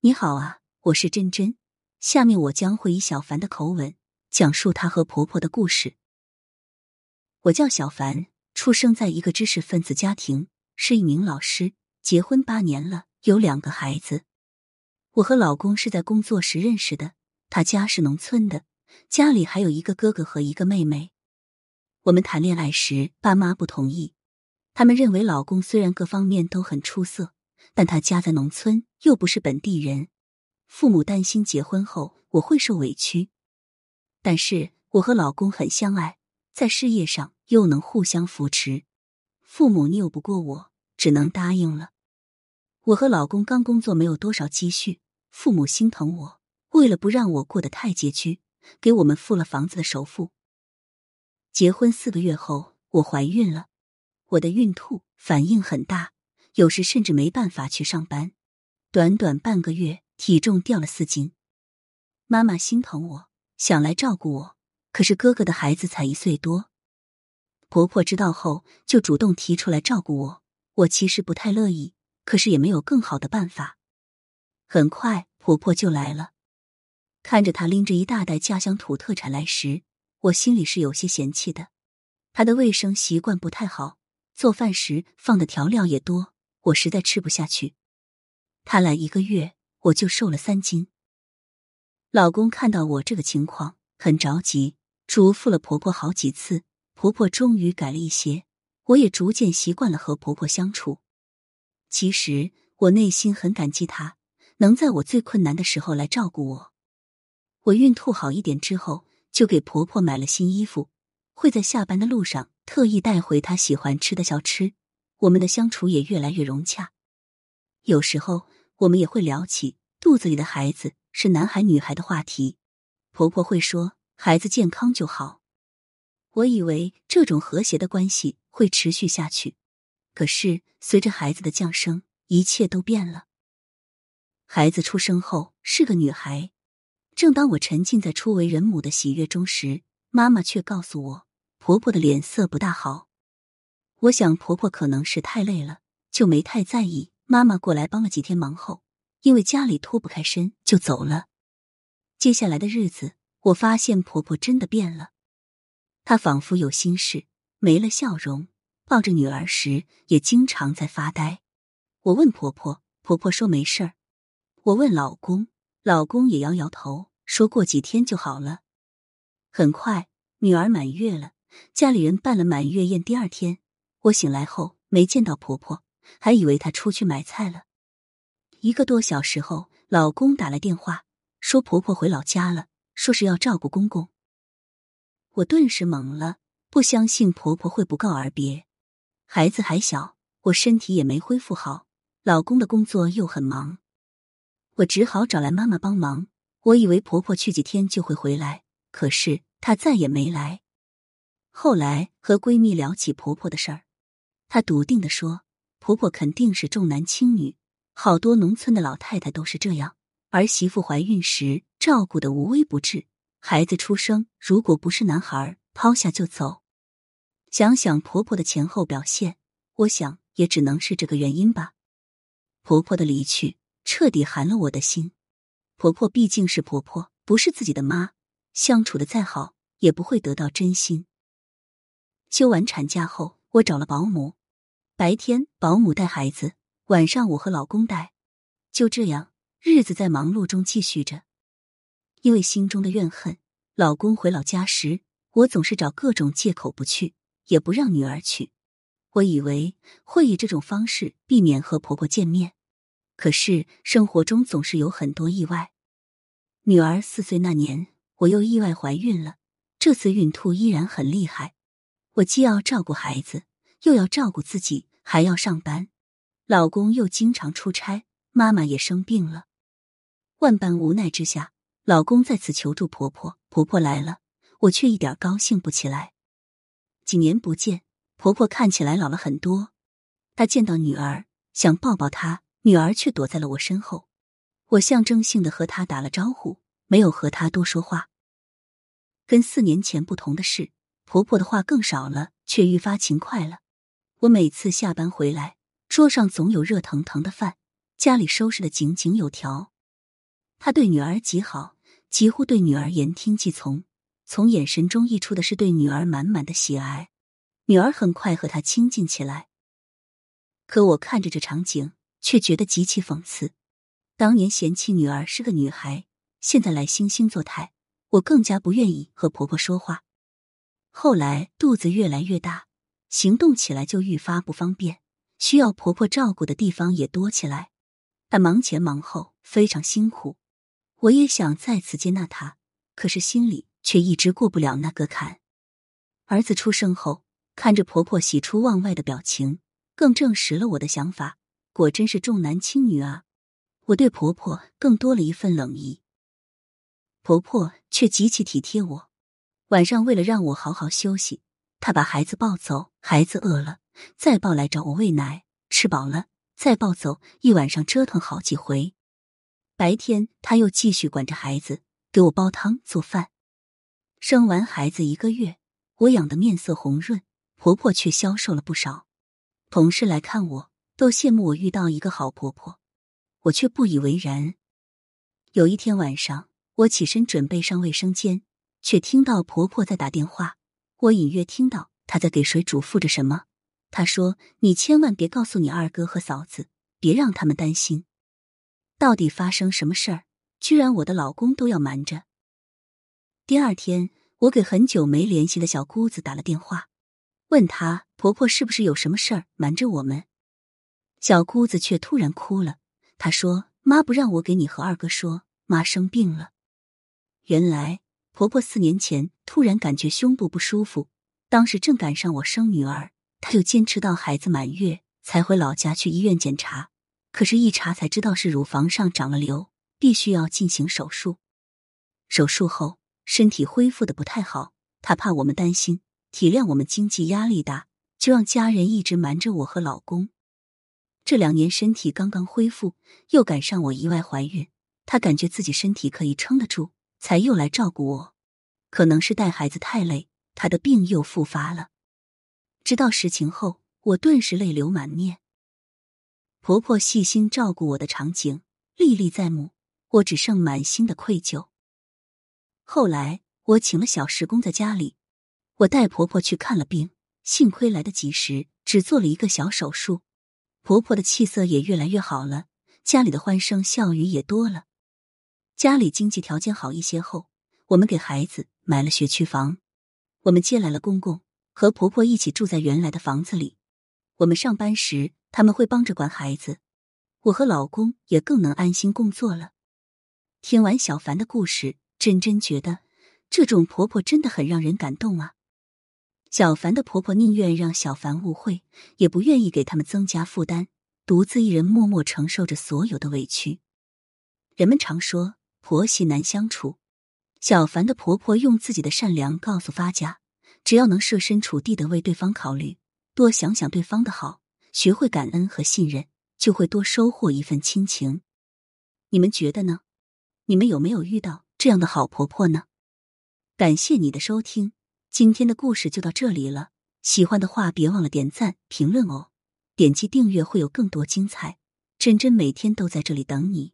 你好啊，我是真真。下面我将会以小凡的口吻讲述她和婆婆的故事。我叫小凡，出生在一个知识分子家庭，是一名老师，结婚八年了，有两个孩子。我和老公是在工作时认识的，他家是农村的，家里还有一个哥哥和一个妹妹。我们谈恋爱时，爸妈不同意，他们认为老公虽然各方面都很出色。但他家在农村，又不是本地人，父母担心结婚后我会受委屈。但是我和老公很相爱，在事业上又能互相扶持，父母拗不过我，只能答应了。我和老公刚工作，没有多少积蓄，父母心疼我，为了不让我过得太拮据，给我们付了房子的首付。结婚四个月后，我怀孕了，我的孕吐反应很大。有时甚至没办法去上班，短短半个月，体重掉了四斤。妈妈心疼我，想来照顾我，可是哥哥的孩子才一岁多。婆婆知道后，就主动提出来照顾我。我其实不太乐意，可是也没有更好的办法。很快，婆婆就来了。看着她拎着一大袋家乡土特产来时，我心里是有些嫌弃的。她的卫生习惯不太好，做饭时放的调料也多。我实在吃不下去，他来一个月我就瘦了三斤。老公看到我这个情况很着急，嘱咐了婆婆好几次，婆婆终于改了一些，我也逐渐习惯了和婆婆相处。其实我内心很感激她，能在我最困难的时候来照顾我。我孕吐好一点之后，就给婆婆买了新衣服，会在下班的路上特意带回她喜欢吃的小吃。我们的相处也越来越融洽，有时候我们也会聊起肚子里的孩子是男孩女孩的话题。婆婆会说孩子健康就好。我以为这种和谐的关系会持续下去，可是随着孩子的降生，一切都变了。孩子出生后是个女孩，正当我沉浸在初为人母的喜悦中时，妈妈却告诉我，婆婆的脸色不大好。我想婆婆可能是太累了，就没太在意。妈妈过来帮了几天忙后，因为家里脱不开身，就走了。接下来的日子，我发现婆婆真的变了，她仿佛有心事，没了笑容。抱着女儿时，也经常在发呆。我问婆婆，婆婆说没事儿。我问老公，老公也摇摇头，说过几天就好了。很快，女儿满月了，家里人办了满月宴。第二天。我醒来后没见到婆婆，还以为她出去买菜了。一个多小时后，老公打来电话，说婆婆回老家了，说是要照顾公公。我顿时懵了，不相信婆婆会不告而别。孩子还小，我身体也没恢复好，老公的工作又很忙，我只好找来妈妈帮忙。我以为婆婆去几天就会回来，可是她再也没来。后来和闺蜜聊起婆婆的事儿。她笃定的说：“婆婆肯定是重男轻女，好多农村的老太太都是这样。儿媳妇怀孕时照顾的无微不至，孩子出生如果不是男孩，抛下就走。想想婆婆的前后表现，我想也只能是这个原因吧。婆婆的离去彻底寒了我的心。婆婆毕竟是婆婆，不是自己的妈，相处的再好也不会得到真心。休完产假后，我找了保姆。”白天保姆带孩子，晚上我和老公带，就这样日子在忙碌中继续着。因为心中的怨恨，老公回老家时，我总是找各种借口不去，也不让女儿去。我以为会以这种方式避免和婆婆见面，可是生活中总是有很多意外。女儿四岁那年，我又意外怀孕了，这次孕吐依然很厉害，我既要照顾孩子。又要照顾自己，还要上班，老公又经常出差，妈妈也生病了。万般无奈之下，老公再次求助婆婆。婆婆来了，我却一点高兴不起来。几年不见，婆婆看起来老了很多。她见到女儿，想抱抱她，女儿却躲在了我身后。我象征性的和她打了招呼，没有和她多说话。跟四年前不同的是，婆婆的话更少了，却愈发勤快了。我每次下班回来，桌上总有热腾腾的饭，家里收拾的井井有条。他对女儿极好，几乎对女儿言听计从，从眼神中溢出的是对女儿满满的喜爱。女儿很快和他亲近起来。可我看着这场景，却觉得极其讽刺。当年嫌弃女儿是个女孩，现在来惺惺作态，我更加不愿意和婆婆说话。后来肚子越来越大，行动起来就愈发不方便，需要婆婆照顾的地方也多起来。她忙前忙后，非常辛苦。我也想再次接纳她，可是心里却一直过不了那个坎。儿子出生后，看着婆婆喜出望外的表情，更证实了我的想法。果真是重男轻女啊！我对婆婆更多了一份冷意，婆婆却极其体贴我。晚上为了让我好好休息，她把孩子抱走，孩子饿了再抱来找我喂奶，吃饱了。再抱走，一晚上折腾好几回。白天他又继续管着孩子，给我煲汤做饭。生完孩子一个月，我养的面色红润，婆婆却消瘦了不少。同事来看我，都羡慕我遇到一个好婆婆，我却不以为然。有一天晚上，我起身准备上卫生间，却听到婆婆在打电话。我隐约听到他在给谁嘱咐着什么。他说：“你千万别告诉你二哥和嫂子，别让他们担心。到底发生什么事儿？居然我的老公都要瞒着。”第二天，我给很久没联系的小姑子打了电话，问她婆婆是不是有什么事儿瞒着我们。小姑子却突然哭了，她说：“妈不让我给你和二哥说，妈生病了。原来婆婆四年前突然感觉胸部不舒服，当时正赶上我生女儿。”她就坚持到孩子满月才回老家去医院检查，可是，一查才知道是乳房上长了瘤，必须要进行手术。手术后身体恢复的不太好，她怕我们担心，体谅我们经济压力大，就让家人一直瞒着我和老公。这两年身体刚刚恢复，又赶上我意外怀孕，她感觉自己身体可以撑得住，才又来照顾我。可能是带孩子太累，他的病又复发了。知道实情后，我顿时泪流满面。婆婆细心照顾我的场景历历在目，我只剩满心的愧疚。后来我请了小时工在家里，我带婆婆去看了病，幸亏来得及时，只做了一个小手术。婆婆的气色也越来越好了，家里的欢声笑语也多了。家里经济条件好一些后，我们给孩子买了学区房，我们接来了公公。和婆婆一起住在原来的房子里，我们上班时他们会帮着管孩子，我和老公也更能安心工作了。听完小凡的故事，真真觉得这种婆婆真的很让人感动啊！小凡的婆婆宁愿让小凡误会，也不愿意给他们增加负担，独自一人默默承受着所有的委屈。人们常说婆媳难相处，小凡的婆婆用自己的善良告诉发家。只要能设身处地的为对方考虑，多想想对方的好，学会感恩和信任，就会多收获一份亲情。你们觉得呢？你们有没有遇到这样的好婆婆呢？感谢你的收听，今天的故事就到这里了。喜欢的话，别忘了点赞、评论哦。点击订阅会有更多精彩。真真每天都在这里等你。